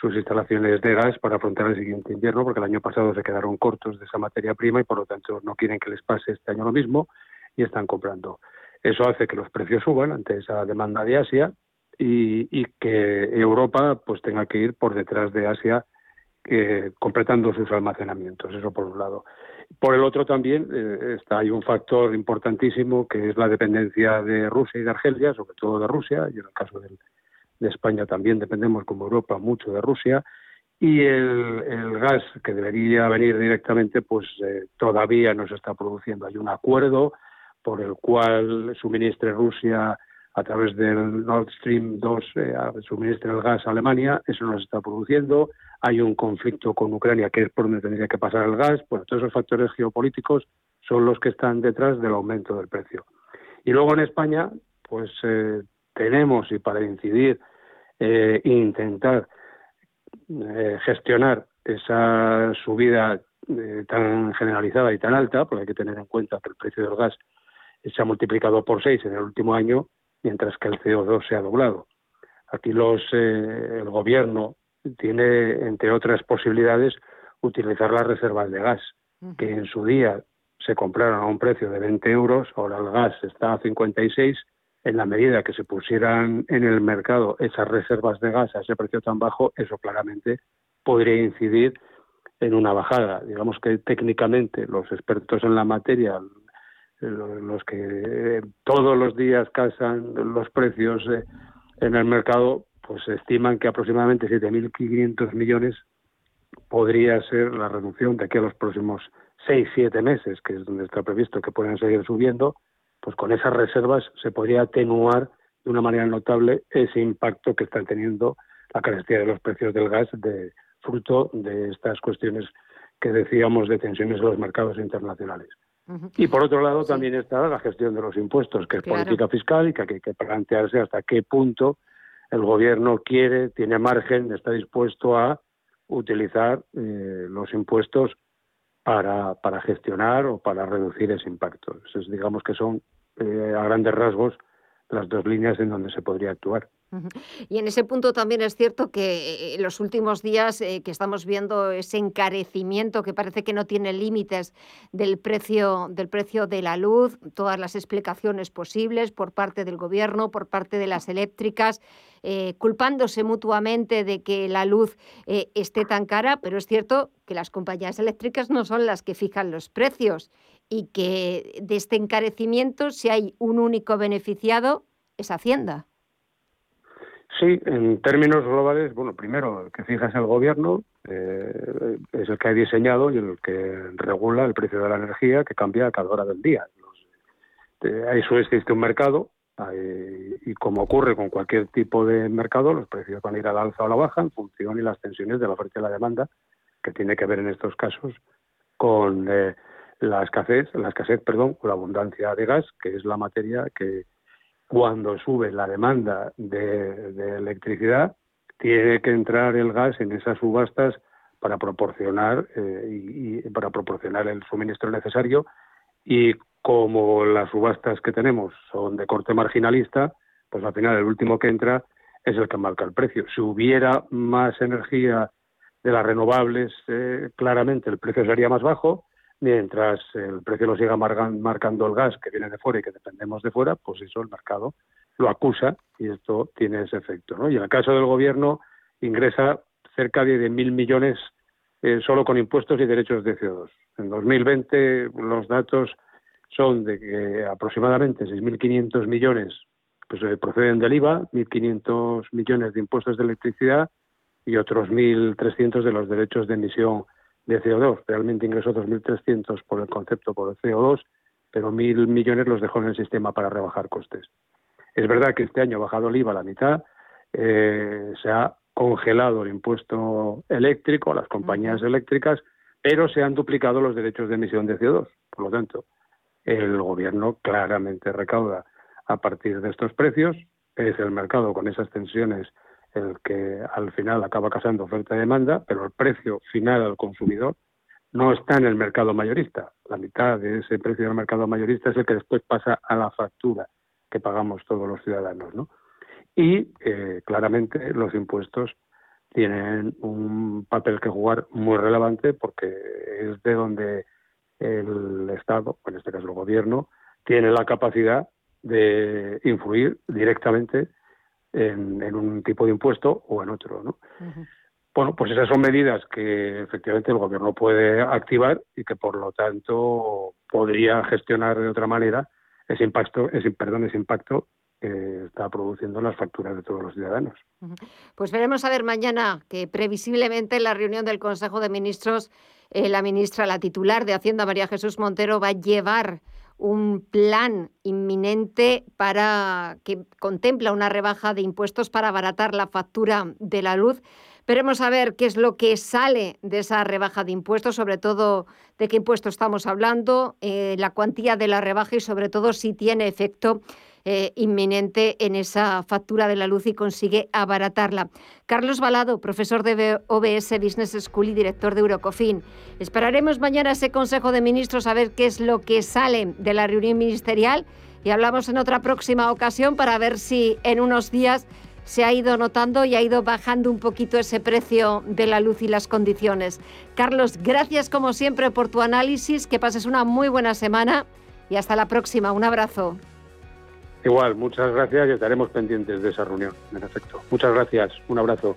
sus instalaciones de gas para afrontar el siguiente invierno, porque el año pasado se quedaron cortos de esa materia prima y por lo tanto no quieren que les pase este año lo mismo y están comprando. Eso hace que los precios suban ante esa demanda de Asia y, que Europa pues tenga que ir por detrás de Asia eh, completando sus almacenamientos. Eso por un lado. Por el otro también eh, está hay un factor importantísimo que es la dependencia de Rusia y de Argelia, sobre todo de Rusia y en el caso del de España también dependemos como Europa mucho de Rusia y el, gas que debería venir directamente pues eh, todavía no se está produciendo. Hay un acuerdo por el cual suministre Rusia a través del Nord Stream 2 eh, suministra el gas a Alemania, eso no se está produciendo. Hay un conflicto con Ucrania que es por donde tendría que pasar el gas. Bueno, todos esos factores geopolíticos son los que están detrás del aumento del precio. Y luego en España, pues eh, tenemos y para incidir e intentar eh, gestionar esa subida eh, tan generalizada y tan alta, porque hay que tener en cuenta que el precio del gas se ha multiplicado por seis en el último año, mientras que el CO2 se ha doblado. Aquí los, el gobierno tiene, entre otras posibilidades, utilizar las reservas de gas, que en su día se compraron a un precio de 20 euros, ahora el gas está a 56 en la medida que se pusieran en el mercado esas reservas de gas a ese precio tan bajo, eso claramente podría incidir en una bajada. Digamos que técnicamente los expertos en la materia, los que todos los días casan los precios eh, en el mercado, pues estiman que aproximadamente 7.500 millones podría ser la reducción de aquí a los próximos 6-7 meses, que es donde está previsto que puedan seguir subiendo, pues con esas reservas se podría atenuar de una manera notable ese impacto que están teniendo la carestía de los precios del gas de fruto de estas cuestiones que decíamos de tensiones en los mercados internacionales. Y por otro lado también está la gestión de los impuestos, que es política fiscal y que hay que plantearse hasta qué punto el gobierno quiere, tiene margen, está dispuesto a utilizar eh, los impuestos para, para gestionar o para reducir ese impacto. digamos que son eh, a grandes rasgos las dos líneas en donde se podría actuar. Y en ese punto también es cierto que en los últimos días que estamos viendo ese encarecimiento que parece que no tiene límites del precio, del precio de la luz, todas las explicaciones posibles por parte del gobierno, por parte de las eléctricas, culpándose mutuamente de que la luz esté tan cara, pero es cierto que las compañías eléctricas no son las que fijan los precios y que de este encarecimiento, si hay un único beneficiado, es Hacienda. Sí, en términos globales, bueno, primero el que fija es el gobierno, eh, es el que ha diseñado y el que regula el precio de la energía que cambia a cada hora del día. Eh, eso existe un mercado y como ocurre con cualquier tipo de mercado, los precios van a ir a la alza o a la baja en función y las tensiones de la oferta y la demanda, que tiene que ver en estos casos con eh, la escasez, la escasez, perdón, o la abundancia de gas, que es la materia que cuando sube la demanda de, electricidad, tiene que entrar el gas en esas subastas para proporcionar eh, y, para proporcionar el suministro necesario y como las subastas que tenemos son de corte marginalista, pues al final el último que entra es el que marca el precio. Si hubiera más energía de las renovables, eh, claramente el precio sería más bajo mientras el precio lo siga marcando el gas que viene de fuera y que dependemos de fuera, pues eso el mercado lo acusa y esto tiene ese efecto. ¿no? Y en el caso del gobierno ingresa cerca de mil millones eh, solo con impuestos y derechos de CO2. En 2020 los datos son de que aproximadamente 6.500 millones pues, eh, proceden del IVA, 1.500 millones de impuestos de electricidad y otros 1.300 de los derechos de emisión de CO2. Realmente ingresó 2.300 por el concepto, por el CO2, pero 1.000 millones los dejó en el sistema para rebajar costes. Es verdad que este año ha bajado el IVA a la mitad, eh, se ha congelado el impuesto eléctrico a las compañías eléctricas, pero se han duplicado los derechos de emisión de CO2. Por lo tanto, el gobierno claramente recauda a partir de estos precios, es el mercado con esas tensiones el que al final acaba casando oferta y demanda, pero el precio final al consumidor no está en el mercado mayorista. La mitad de ese precio del mercado mayorista es el que después pasa a la factura que pagamos todos los ciudadanos. ¿no? Y eh, claramente los impuestos tienen un papel que jugar muy relevante porque es de donde el Estado, en este caso el Gobierno, tiene la capacidad de influir directamente en, un tipo de impuesto o en otro, ¿no? Bueno, pues esas son medidas que efectivamente el gobierno puede activar y que por lo tanto podría gestionar de otra manera ese impacto, ese, perdón, ese impacto que está produciendo las facturas de todos los ciudadanos. Pues veremos a ver mañana que previsiblemente en la reunión del Consejo de Ministros eh, la ministra, la titular de Hacienda, María Jesús Montero, va a llevar un plan inminente para que contempla una rebaja de impuestos para abaratar la factura de la luz. Veremos a ver qué es lo que sale de esa rebaja de impuestos, sobre todo de qué impuesto estamos hablando, eh, la cuantía de la rebaja y sobre todo si tiene efecto eh, inminente en esa factura de la luz y consigue abaratarla. Carlos Balado, profesor de OBS Business School y director de Eurocofin. Esperaremos mañana ese Consejo de Ministros a ver qué es lo que sale de la reunión ministerial y hablamos en otra próxima ocasión para ver si en unos días se ha ido notando y ha ido bajando un poquito ese precio de la luz y las condiciones. Carlos, gracias como siempre por tu análisis, que pases una muy buena semana y hasta la próxima. Un abrazo. Igual, muchas gracias y estaremos pendientes de esa reunión, en efecto. Muchas gracias, un abrazo.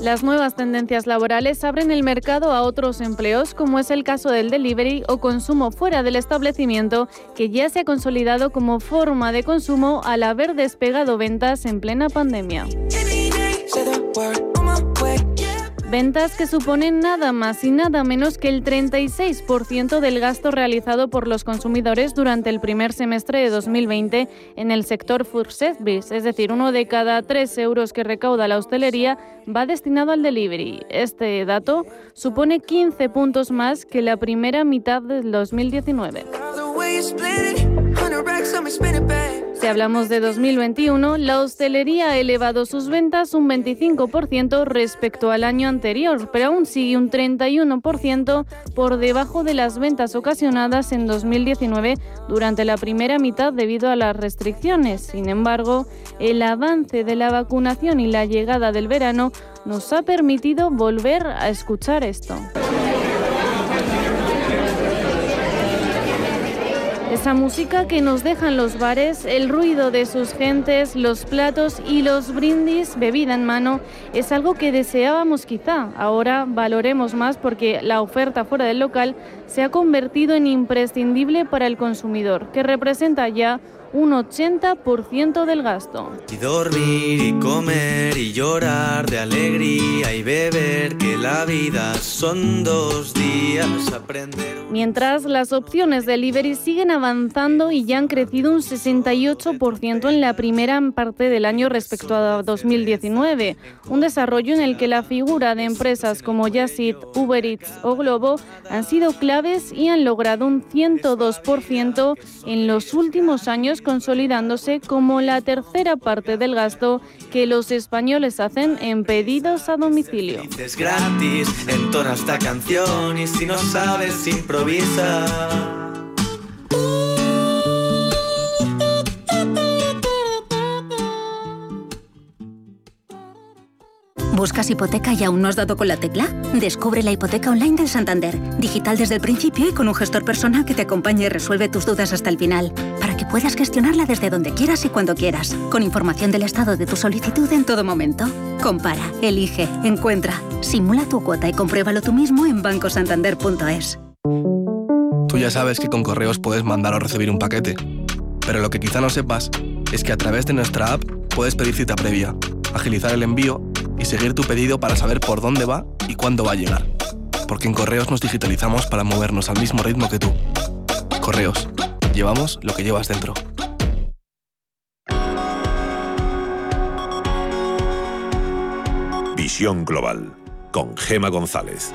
Las nuevas tendencias laborales abren el mercado a otros empleos, como es el caso del delivery o consumo fuera del establecimiento, que ya se ha consolidado como forma de consumo al haber despegado ventas en plena pandemia. Ventas que suponen nada más y nada menos que el 36% del gasto realizado por los consumidores durante el primer semestre de 2020 en el sector food service, es decir, uno de cada tres euros que recauda la hostelería va destinado al delivery. Este dato supone 15 puntos más que la primera mitad del 2019. Si hablamos de 2021, la hostelería ha elevado sus ventas un 25% respecto al año anterior, pero aún sigue un 31% por debajo de las ventas ocasionadas en 2019 durante la primera mitad debido a las restricciones. Sin embargo, el avance de la vacunación y la llegada del verano nos ha permitido volver a escuchar esto. Esa música que nos dejan los bares, el ruido de sus gentes, los platos y los brindis, bebida en mano, es algo que deseábamos quizá. Ahora valoremos más porque la oferta fuera del local se ha convertido en imprescindible para el consumidor, que representa ya un 80% del gasto. Y dormir y comer y llorar de alegría y beber, que la vida son dos días aprender. Mientras las opciones de delivery siguen avanzando y ya han crecido un 68% en la primera parte del año respecto a 2019, un desarrollo en el que la figura de empresas como Yasit, Uber Eats o Globo han sido claves y han logrado un 102% en los últimos años consolidándose como la tercera parte del gasto que los españoles hacen en pedidos a domicilio. Es gratis, entona esta canción y si no sabes improvisa. ¿Buscas hipoteca y aún no has dado con la tecla? Descubre la hipoteca online del Santander, digital desde el principio y con un gestor personal que te acompañe y resuelve tus dudas hasta el final, para que puedas gestionarla desde donde quieras y cuando quieras, con información del estado de tu solicitud en todo momento. Compara, elige, encuentra, simula tu cuota y compruébalo tú mismo en bancosantander.es. Tú ya sabes que con correos puedes mandar o recibir un paquete, pero lo que quizá no sepas es que a través de nuestra app puedes pedir cita previa, agilizar el envío y seguir tu pedido para saber por dónde va y cuándo va a llegar. Porque en Correos nos digitalizamos para movernos al mismo ritmo que tú. Correos, llevamos lo que llevas dentro. Visión Global, con Gema González.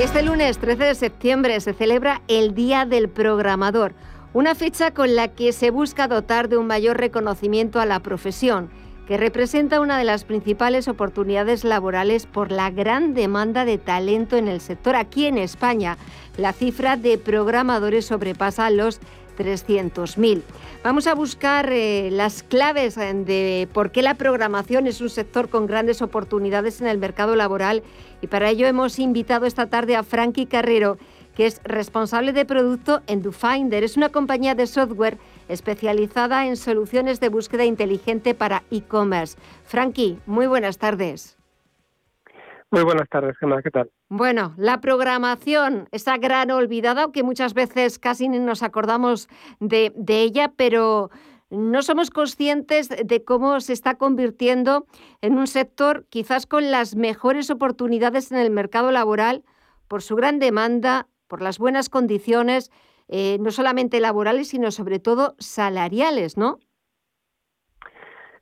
Este lunes 13 de septiembre se celebra el Día del Programador, una fecha con la que se busca dotar de un mayor reconocimiento a la profesión que representa una de las principales oportunidades laborales por la gran demanda de talento en el sector. Aquí en España, la cifra de programadores sobrepasa los 300.000. Vamos a buscar eh, las claves de por qué la programación es un sector con grandes oportunidades en el mercado laboral y para ello hemos invitado esta tarde a Frankie Carrero, que es responsable de producto en DoFinder. Es una compañía de software especializada en soluciones de búsqueda inteligente para e-commerce. Frankie, muy buenas tardes. Muy buenas tardes, Gemma, ¿qué tal? Bueno, la programación, esa gran olvidada, aunque muchas veces casi ni nos acordamos de, de ella, pero no somos conscientes de cómo se está convirtiendo en un sector quizás con las mejores oportunidades en el mercado laboral por su gran demanda, por las buenas condiciones eh, no solamente laborales, sino sobre todo salariales, ¿no?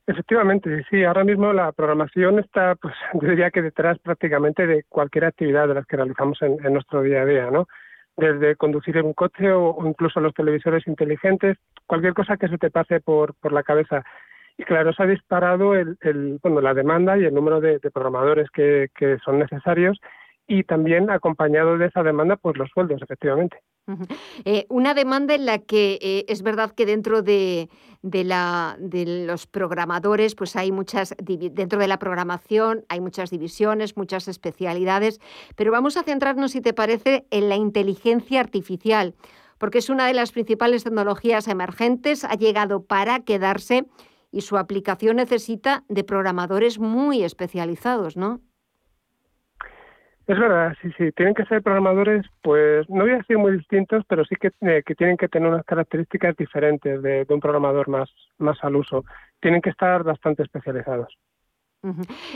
Efectivamente, sí. Ahora mismo la programación está, pues, yo diría que detrás prácticamente de cualquier actividad de las que realizamos en, nuestro día a día, ¿no? Desde conducir un coche o, incluso los televisores inteligentes, cualquier cosa que se te pase por, por la cabeza. Y claro, se ha disparado el, bueno, la demanda y el número de, programadores que, que son necesarios y también acompañado de esa demanda, pues los sueldos, efectivamente. Eh, una demanda en la que eh, es verdad que dentro de, la, de los programadores, pues hay muchas, dentro de la programación hay muchas divisiones, muchas especialidades, pero vamos a centrarnos, si te parece, en la inteligencia artificial, porque es una de las principales tecnologías emergentes, ha llegado para quedarse y su aplicación necesita de programadores muy especializados, ¿no? Es verdad, sí, sí. Tienen que ser programadores, pues no voy a decir muy distintos, pero sí que, eh, que tienen que tener unas características diferentes de, un programador más, más al uso. Tienen que estar bastante especializados.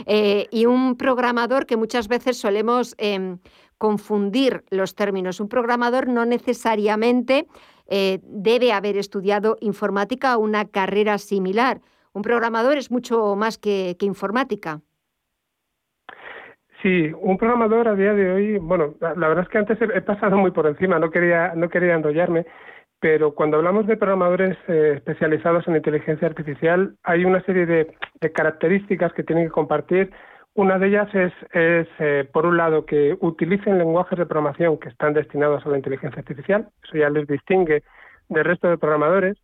Eh, y un programador que muchas veces solemos em, confundir los términos. Un programador no necesariamente eh, debe haber estudiado informática o una carrera similar. Un programador es mucho más que, informática. Sí, un programador a día de hoy, bueno, la, verdad es que antes he, pasado muy por encima, no quería, no quería enrollarme, pero cuando hablamos de programadores eh, especializados en inteligencia artificial, hay una serie de, características que tienen que compartir. Una de ellas es, eh, por un lado, que utilicen lenguajes de programación que están destinados a la inteligencia artificial. Eso ya les distingue del resto de programadores.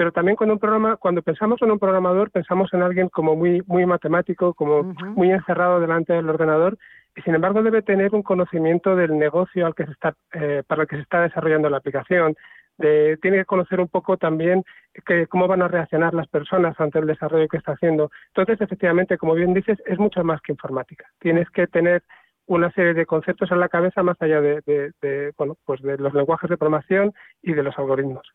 Pero también cuando, un programa, cuando pensamos en un programador, pensamos en alguien como muy, muy matemático, como muy encerrado delante del ordenador, y sin embargo debe tener un conocimiento del negocio al que se está, eh, para el que se está desarrollando la aplicación, tiene que conocer un poco también que, cómo van a reaccionar las personas ante el desarrollo que está haciendo. Entonces, efectivamente, como bien dices, es mucho más que informática. Tienes que tener una serie de conceptos en la cabeza más allá de, bueno, pues de los lenguajes de programación y de los algoritmos.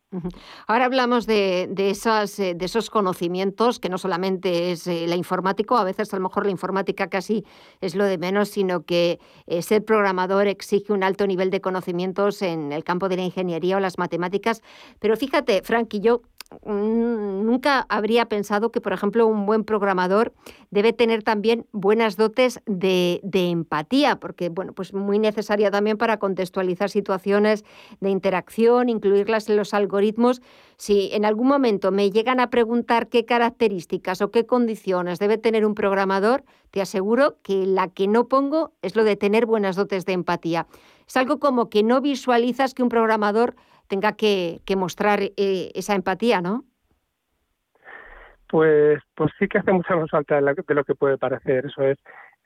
Ahora hablamos de, esas, eh, de esos conocimientos, que no solamente es eh, la informática, a veces a lo mejor la informática casi es lo de menos, sino que eh, ser programador exige un alto nivel de conocimientos en el campo de la ingeniería o las matemáticas. Pero fíjate, Frank, y yo nunca habría pensado que, por ejemplo, un buen programador debe tener también buenas dotes de, de empatía porque bueno, pues muy necesaria también para contextualizar situaciones de interacción, incluirlas en los algoritmos. Si en algún momento me llegan a preguntar qué características o qué condiciones debe tener un programador, te aseguro que la que no pongo es lo de tener buenas dotes de empatía. Es algo como que no visualizas que un programador tenga que, mostrar eh, esa empatía, ¿no? Pues, pues sí que hace mucha más falta de lo que puede parecer, eso es.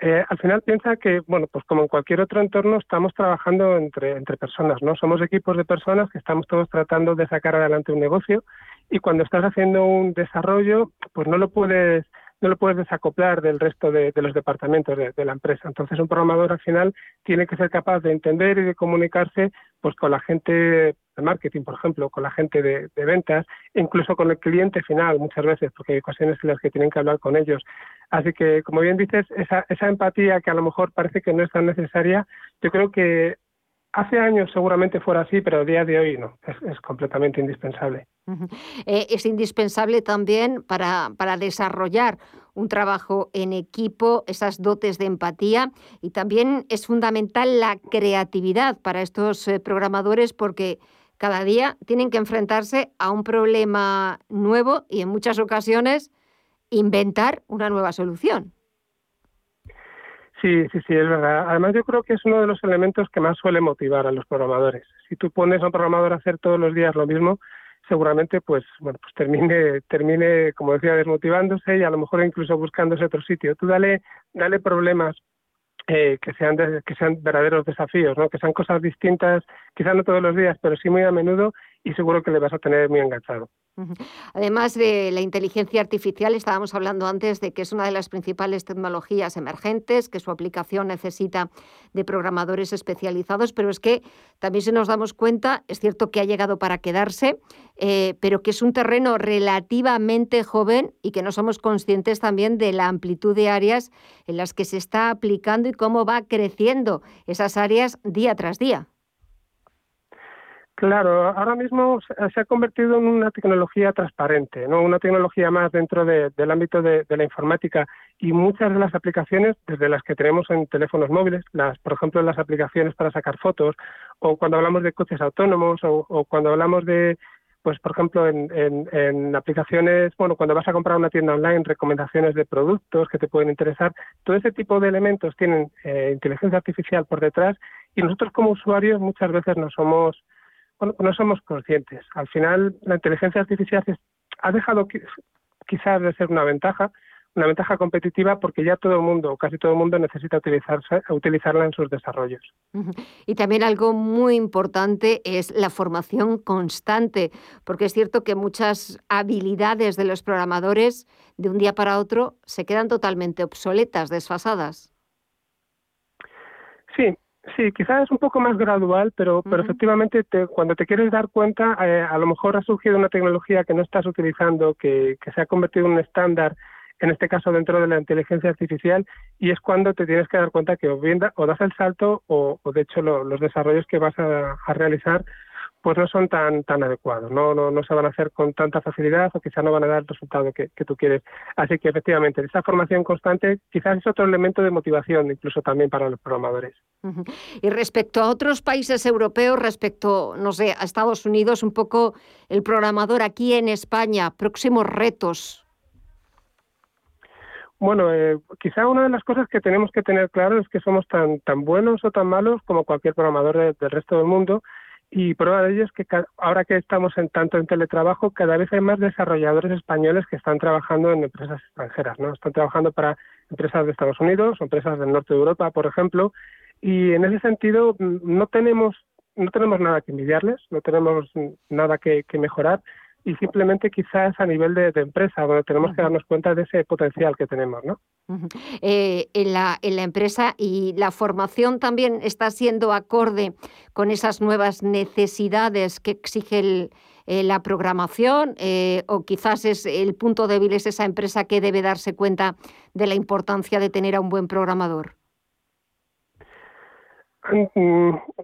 Eh, al final piensa que, bueno, pues como en cualquier otro entorno, estamos trabajando entre, entre personas, ¿no? Somos equipos de personas que estamos todos tratando de sacar adelante un negocio y cuando estás haciendo un desarrollo, pues no lo puedes no lo puedes desacoplar del resto de, los departamentos de, la empresa. Entonces, un programador al final tiene que ser capaz de entender y de comunicarse pues con la gente de marketing, por ejemplo, con la gente de, de ventas, incluso con el cliente final muchas veces, porque hay ocasiones en las que tienen que hablar con ellos. Así que, como bien dices, esa, esa empatía que a lo mejor parece que no es tan necesaria, yo creo que hace años seguramente fuera así, pero a día de hoy no, es, completamente indispensable. Eh, es indispensable también para, para desarrollar un trabajo en equipo, esas dotes de empatía y también es fundamental la creatividad para estos eh, programadores porque cada día tienen que enfrentarse a un problema nuevo y en muchas ocasiones inventar una nueva solución. Sí, sí, sí, es verdad. Además, yo creo que es uno de los elementos que más suele motivar a los programadores. Si tú pones a un programador a hacer todos los días lo mismo, seguramente, pues, bueno, pues termine, termine, como decía, desmotivándose y a lo mejor incluso buscándose otro sitio. Tú dale, dale problemas eh, que sean que sean verdaderos desafíos, ¿no? Que sean cosas distintas, quizás no todos los días, pero sí muy a menudo y seguro que le vas a tener muy enganchado. Además de la inteligencia artificial, estábamos hablando antes de que es una de las principales tecnologías emergentes, que su aplicación necesita de programadores especializados, pero es que también si nos damos cuenta, es cierto que ha llegado para quedarse, eh, pero que es un terreno relativamente joven y que no somos conscientes también de la amplitud de áreas en las que se está aplicando y cómo va creciendo esas áreas día tras día. Claro, ahora mismo se ha convertido en una tecnología transparente, no una tecnología más dentro del ámbito de, la informática y muchas de las aplicaciones, desde las que tenemos en teléfonos móviles, las, por ejemplo, las aplicaciones para sacar fotos, o cuando hablamos de coches autónomos, o, cuando hablamos de, pues, por ejemplo, en, aplicaciones, bueno, cuando vas a comprar una tienda online, recomendaciones de productos que te pueden interesar, todo ese tipo de elementos tienen eh, inteligencia artificial por detrás y nosotros como usuarios muchas veces no somos bueno, no somos conscientes. Al final, la inteligencia artificial ha dejado quizás de ser una ventaja, una ventaja competitiva porque ya todo el mundo, casi todo el mundo necesita utilizarse, utilizarla en sus desarrollos. Y también algo muy importante es la formación constante, porque es cierto que muchas habilidades de los programadores de un día para otro se quedan totalmente obsoletas, desfasadas. Sí, Sí, quizás es un poco más gradual, pero, pero efectivamente cuando te quieres dar cuenta, eh, a lo mejor ha surgido una tecnología que no estás utilizando, que, se ha convertido en un estándar en este caso dentro de la inteligencia artificial, y es cuando te tienes que dar cuenta que o, bien o das el salto o, de hecho los desarrollos que vas a, realizar pues no son tan tan adecuados, ¿no? No, no se van a hacer con tanta facilidad o quizá no van a dar el resultado que, tú quieres. Así que efectivamente, esa formación constante quizás es otro elemento de motivación incluso también para los programadores. Y respecto a otros países europeos, respecto, no sé, a Estados Unidos, un poco el programador aquí en España, próximos retos. Bueno, eh, quizá una de las cosas que tenemos que tener claro es que somos tan, tan buenos o tan malos como cualquier programador del resto del mundo y prueba de ello es que ahora que estamos en tanto en teletrabajo, cada vez hay más desarrolladores españoles que están trabajando en empresas extranjeras, ¿no? Están trabajando para empresas de Estados Unidos empresas del norte de Europa, por ejemplo, y en ese sentido mm, no tenemos no tenemos nada que envidiarles, no tenemos nada que mejorar y simplemente quizás a nivel de, empresa, donde tenemos que darnos cuenta de ese potencial que tenemos. ¿no? Eh, en, la, en la empresa y la formación también está siendo acorde con esas nuevas necesidades que exige eh, la programación eh, o quizás es el punto débil es esa empresa que debe darse cuenta de la importancia de tener a un buen programador.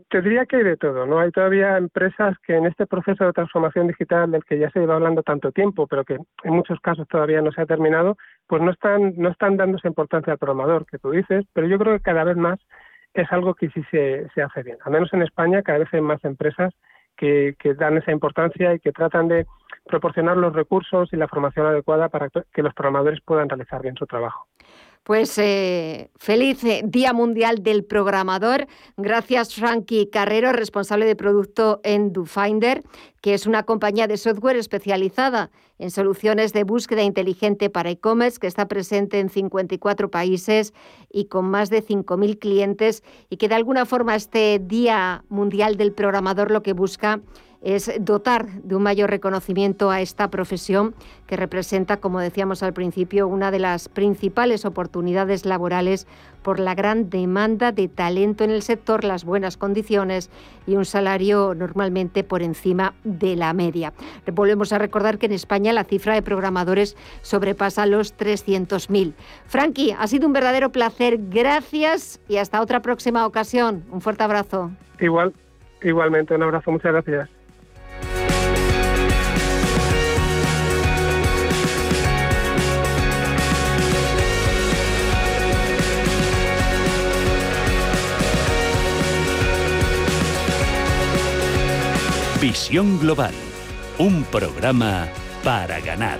Te diría que hay de todo, ¿no? Hay todavía empresas que en este proceso de transformación digital del que ya se iba hablando tanto tiempo, pero que en muchos casos todavía no se ha terminado, pues no están, no están dándose importancia al programador, que tú dices, pero yo creo que cada vez más es algo que sí se, se hace bien. Al menos en España cada vez hay más empresas que, que dan esa importancia y que tratan de proporcionar los recursos y la formación adecuada para que los programadores puedan realizar bien su trabajo. Pues eh, feliz eh, Día Mundial del Programador. Gracias, Frankie Carrero, responsable de producto en DoFinder, que es una compañía de software especializada en soluciones de búsqueda inteligente para e-commerce, que está presente en 54 países y con más de 5.000 clientes, y que de alguna forma este Día Mundial del Programador lo que busca es dotar de un mayor reconocimiento a esta profesión que representa, como decíamos al principio, una de las principales oportunidades laborales por la gran demanda de talento en el sector, las buenas condiciones y un salario normalmente por encima de la media. Volvemos a recordar que en España la cifra de programadores sobrepasa los 300.000. Frankie, ha sido un verdadero placer. Gracias y hasta otra próxima ocasión. Un fuerte abrazo. Igual, igualmente, un abrazo. Muchas gracias. Visión Global, un programa para ganar.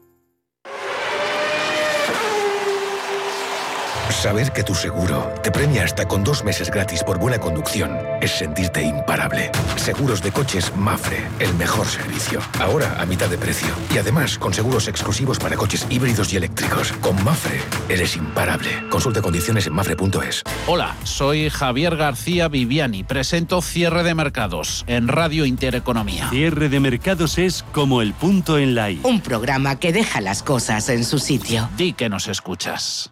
Saber que tu seguro te premia hasta con dos meses gratis por buena conducción es sentirte imparable. Seguros de coches Mafre, el mejor servicio. Ahora a mitad de precio. Y además con seguros exclusivos para coches híbridos y eléctricos. Con Mafre eres imparable. Consulta condiciones en mafre.es. Hola, soy Javier García Viviani. Presento Cierre de Mercados en Radio Intereconomía. Cierre de Mercados es como el punto en la I. Un programa que deja las cosas en su sitio. Di que nos escuchas.